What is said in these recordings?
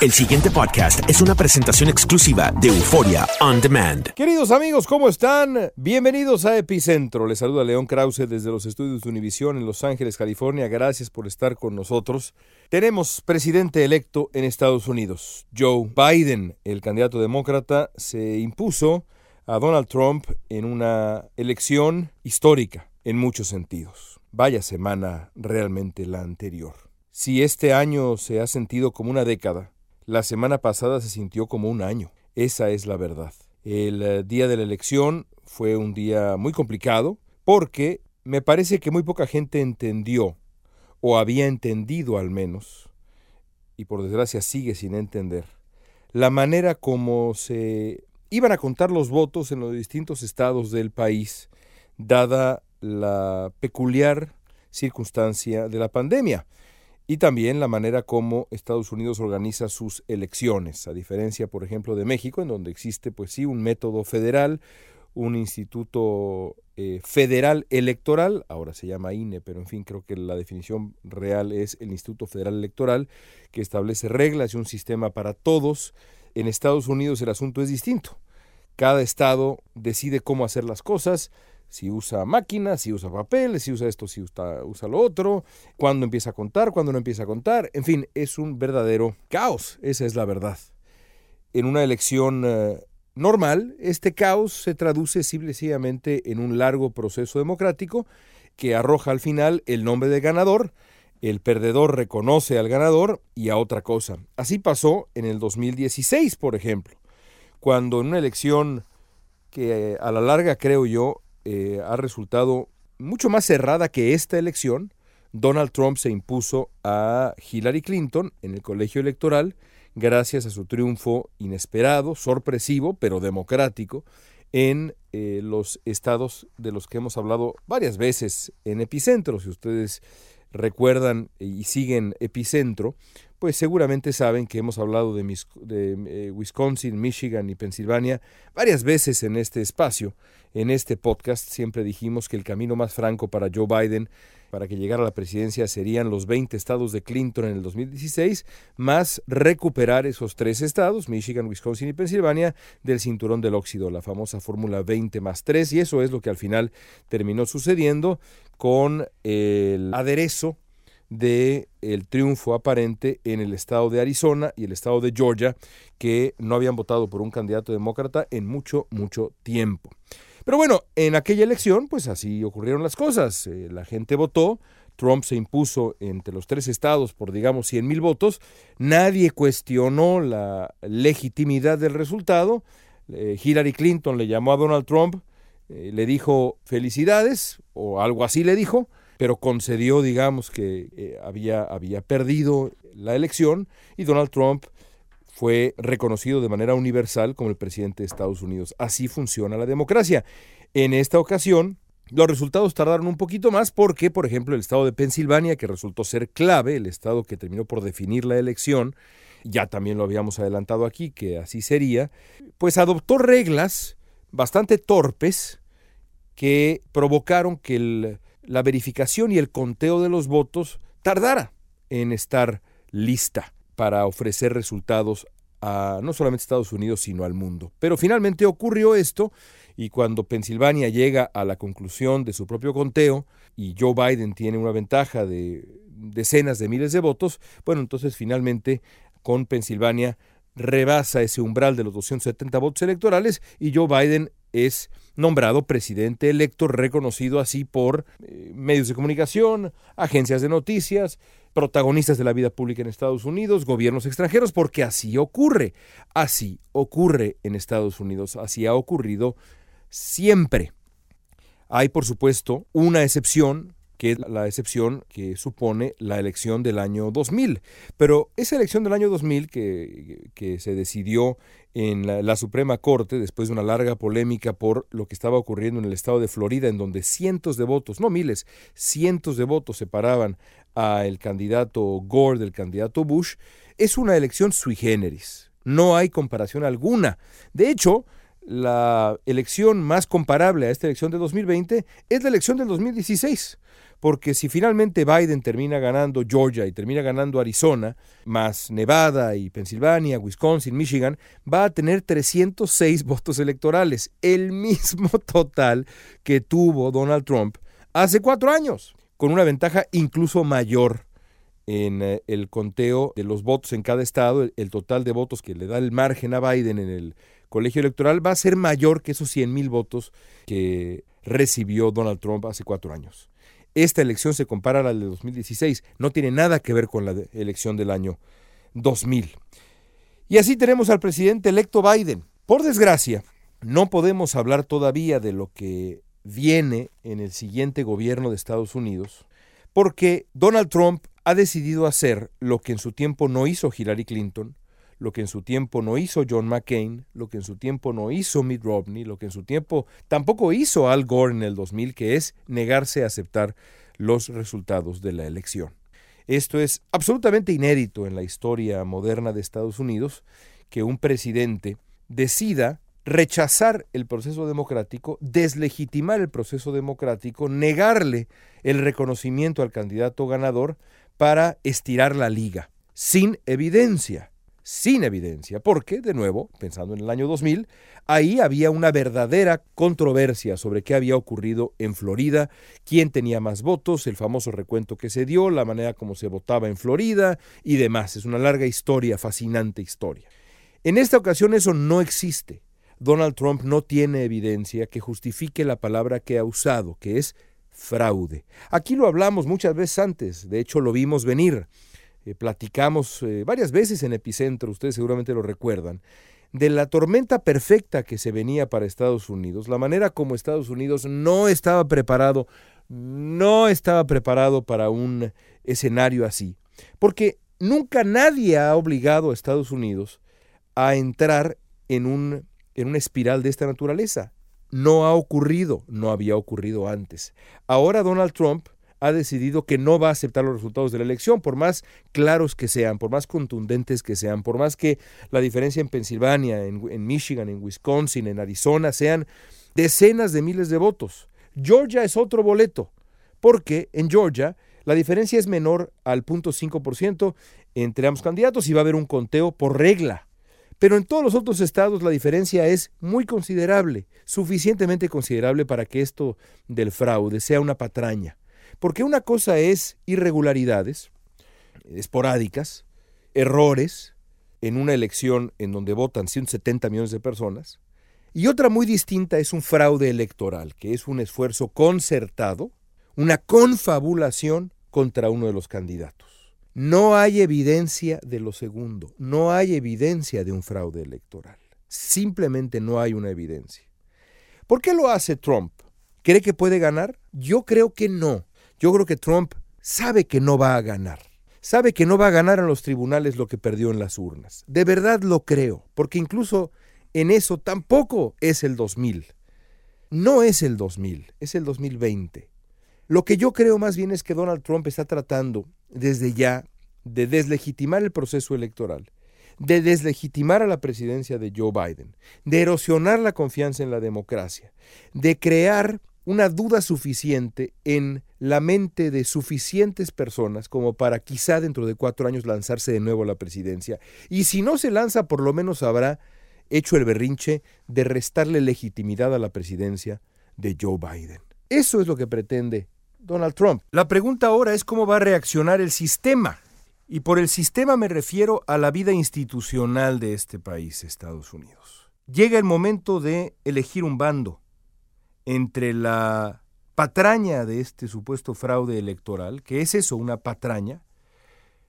El siguiente podcast es una presentación exclusiva de Euforia On Demand. Queridos amigos, ¿cómo están? Bienvenidos a Epicentro. Les saluda León Krause desde los estudios de Univisión en Los Ángeles, California. Gracias por estar con nosotros. Tenemos presidente electo en Estados Unidos. Joe Biden, el candidato demócrata, se impuso a Donald Trump en una elección histórica en muchos sentidos. Vaya semana realmente la anterior. Si este año se ha sentido como una década, la semana pasada se sintió como un año. Esa es la verdad. El eh, día de la elección fue un día muy complicado porque me parece que muy poca gente entendió, o había entendido al menos, y por desgracia sigue sin entender, la manera como se iban a contar los votos en los distintos estados del país, dada la peculiar circunstancia de la pandemia y también la manera como Estados Unidos organiza sus elecciones, a diferencia, por ejemplo, de México, en donde existe, pues sí, un método federal, un instituto eh, federal electoral, ahora se llama INE, pero en fin, creo que la definición real es el Instituto Federal Electoral, que establece reglas y un sistema para todos. En Estados Unidos el asunto es distinto. Cada estado decide cómo hacer las cosas, si usa máquinas, si usa papel, si usa esto, si usa, lo otro, cuándo empieza a contar, cuándo no empieza a contar, en fin, es un verdadero caos, esa es la verdad. En una elección uh, normal, este caos se traduce simplemente en un largo proceso democrático que arroja al final el nombre del ganador, el perdedor reconoce al ganador y a otra cosa. Así pasó en el 2016, por ejemplo, cuando en una elección que a la larga creo yo eh, ha resultado mucho más cerrada que esta elección, Donald Trump se impuso a Hillary Clinton en el colegio electoral gracias a su triunfo inesperado, sorpresivo, pero democrático en eh, los estados de los que hemos hablado varias veces en Epicentro. Si ustedes recuerdan y siguen Epicentro, pues seguramente saben que hemos hablado de, mis, de eh, Wisconsin, Michigan y Pensilvania varias veces en este espacio. En este podcast siempre dijimos que el camino más franco para Joe Biden para que llegara a la presidencia serían los 20 estados de Clinton en el 2016, más recuperar esos tres estados, Michigan, Wisconsin y Pensilvania, del cinturón del óxido, la famosa fórmula 20 más 3, y eso es lo que al final terminó sucediendo con el aderezo de el triunfo aparente en el estado de Arizona y el estado de Georgia, que no habían votado por un candidato demócrata en mucho, mucho tiempo. Pero bueno, en aquella elección, pues así ocurrieron las cosas. Eh, la gente votó, Trump se impuso entre los tres estados por, digamos, 100 mil votos. Nadie cuestionó la legitimidad del resultado. Eh, Hillary Clinton le llamó a Donald Trump, eh, le dijo felicidades, o algo así le dijo, pero concedió, digamos, que eh, había, había perdido la elección y Donald Trump fue reconocido de manera universal como el presidente de Estados Unidos. Así funciona la democracia. En esta ocasión, los resultados tardaron un poquito más porque, por ejemplo, el estado de Pensilvania, que resultó ser clave, el estado que terminó por definir la elección, ya también lo habíamos adelantado aquí, que así sería, pues adoptó reglas bastante torpes que provocaron que la verificación y el conteo de los votos tardara en estar lista para ofrecer resultados a no solamente Estados Unidos, sino al mundo. Pero finalmente ocurrió esto y cuando Pensilvania llega a la conclusión de su propio conteo y Joe Biden tiene una ventaja de decenas de miles de votos, bueno, entonces finalmente con Pensilvania rebasa ese umbral de los 270 votos electorales y Joe Biden es nombrado presidente electo, reconocido así por eh, medios de comunicación, agencias de noticias, protagonistas de la vida pública en Estados Unidos, gobiernos extranjeros, porque así ocurre, así ocurre en Estados Unidos, así ha ocurrido siempre. Hay, por supuesto, una excepción que es la excepción que supone la elección del año 2000. Pero esa elección del año 2000 que, que se decidió en la, la, Suprema Corte después de una larga polémica por lo que estaba ocurriendo en el estado de Florida, en donde cientos de votos, no miles, cientos de votos separaban al candidato Gore del candidato Bush, es una elección sui generis. No hay comparación alguna. De hecho, la elección más comparable a esta elección de 2020 es la elección del 2016 porque si finalmente Biden termina ganando Georgia y termina ganando Arizona, más Nevada y Pensilvania, Wisconsin, Michigan, va a tener 306 votos electorales, el mismo total que tuvo Donald Trump hace cuatro años, con una ventaja incluso mayor en eh, el conteo de los votos en cada estado, el, el, total de votos que le da el margen a Biden en el colegio electoral va a ser mayor que esos 100 mil votos que recibió Donald Trump hace cuatro años. Esta elección se compara a la de 2016, no tiene nada que ver con la elección del año 2000. Y así tenemos al presidente electo Biden. Por desgracia, no podemos hablar todavía de lo que viene en el siguiente gobierno de Estados Unidos, porque Donald Trump ha decidido hacer lo que en su tiempo no hizo Hillary Clinton, lo que en su tiempo no hizo John McCain, lo que en su tiempo no hizo Mitt Romney, lo que en su tiempo tampoco hizo Al Gore en el 2000, que es negarse a aceptar los resultados de la elección. Esto es absolutamente inédito en la historia moderna de Estados Unidos, que un presidente decida rechazar el proceso democrático, deslegitimar el proceso democrático, negarle el reconocimiento al candidato ganador para estirar la liga, sin evidencia sin evidencia, porque, de nuevo, pensando en el año 2000, ahí había una verdadera controversia sobre qué había ocurrido en Florida, quién tenía más votos, el famoso recuento que se dio, la manera como se votaba en Florida y demás. Es una larga historia, fascinante historia. En esta ocasión eso no existe. Donald Trump no tiene evidencia que justifique la palabra que ha usado, que es fraude. Aquí lo hablamos muchas veces antes, de hecho lo vimos venir. Eh, platicamos eh, varias veces en Epicentro, ustedes seguramente lo recuerdan, de la tormenta perfecta que se venía para Estados Unidos, la manera como Estados Unidos no estaba preparado, no estaba preparado para un escenario así, porque nunca nadie ha obligado a Estados Unidos a entrar en, un, en una espiral de esta naturaleza. No ha ocurrido, no había ocurrido antes. Ahora Donald Trump ha decidido que no va a aceptar los resultados de la elección, por más claros que sean, por más contundentes que sean, por más que la diferencia en Pensilvania, en, Michigan, en Wisconsin, en Arizona sean decenas de miles de votos. Georgia es otro boleto, porque en Georgia la diferencia es menor al 0.5% entre ambos candidatos y va a haber un conteo por regla. Pero en todos los otros estados la diferencia es muy considerable, suficientemente considerable para que esto del fraude sea una patraña. Porque una cosa es irregularidades esporádicas, errores en una elección en donde votan 170 millones de personas, y otra muy distinta es un fraude electoral, que es un esfuerzo concertado, una confabulación contra uno de los candidatos. No hay evidencia de lo segundo, no hay evidencia de un fraude electoral. Simplemente no hay una evidencia. ¿Por qué lo hace Trump? ¿Cree que puede ganar? Yo creo que no. Yo creo que Trump sabe que no va a ganar. sabe que no va a ganar en los tribunales lo que perdió en las urnas. De verdad lo creo, porque incluso en eso tampoco es el 2000. No es el 2000, es el 2020. Lo que yo creo más bien es que Donald Trump está tratando desde ya de deslegitimar el proceso electoral, de deslegitimar a la presidencia de Joe Biden, de erosionar la confianza en la democracia, de crear una duda suficiente en la mente de suficientes personas como para quizá dentro de cuatro años lanzarse de nuevo a la presidencia. Y si no se lanza, por lo menos habrá hecho el berrinche de restarle legitimidad a la presidencia de Joe Biden. Eso es lo que pretende Donald Trump. La pregunta ahora es cómo va a reaccionar el sistema. Y por el sistema me refiero a la vida institucional de este país, Estados Unidos. Llega el momento de elegir un bando entre la patraña de este supuesto fraude electoral, que es eso, una patraña,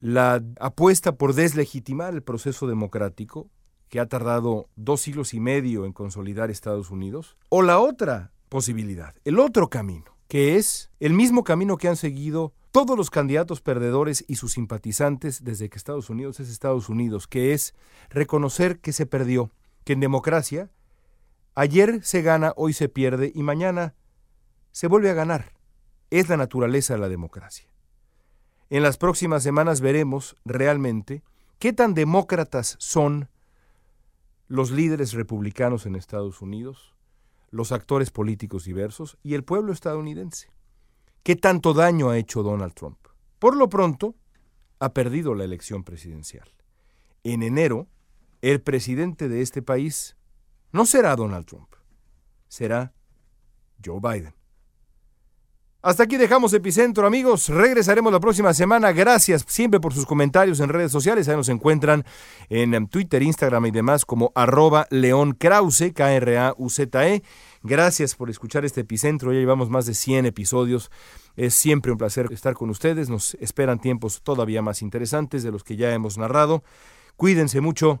la apuesta por deslegitimar el proceso democrático, que ha tardado dos siglos y medio en consolidar Estados Unidos, o la otra posibilidad, el otro camino, que es el mismo camino que han seguido todos los candidatos perdedores y sus simpatizantes desde que Estados Unidos es Estados Unidos, que es reconocer que se perdió, que en democracia Ayer se gana, hoy se pierde y mañana se vuelve a ganar. Es la naturaleza de la democracia. En las próximas semanas veremos realmente qué tan demócratas son los líderes republicanos en Estados Unidos, los actores políticos diversos y el pueblo estadounidense. ¿Qué tanto daño ha hecho Donald Trump? Por lo pronto, ha perdido la elección presidencial. En enero, el presidente de este país no será Donald Trump, será Joe Biden. Hasta aquí dejamos Epicentro, amigos. Regresaremos la próxima semana. Gracias siempre por sus comentarios en redes sociales. Ahí nos encuentran en em, Twitter, Instagram y demás como arroba León Krause, K-R-A-U-Z-E. Gracias por escuchar este Epicentro. Ya llevamos más de 100 episodios. Es siempre un placer estar con ustedes. Nos esperan tiempos todavía más interesantes de los que ya hemos narrado. Cuídense mucho.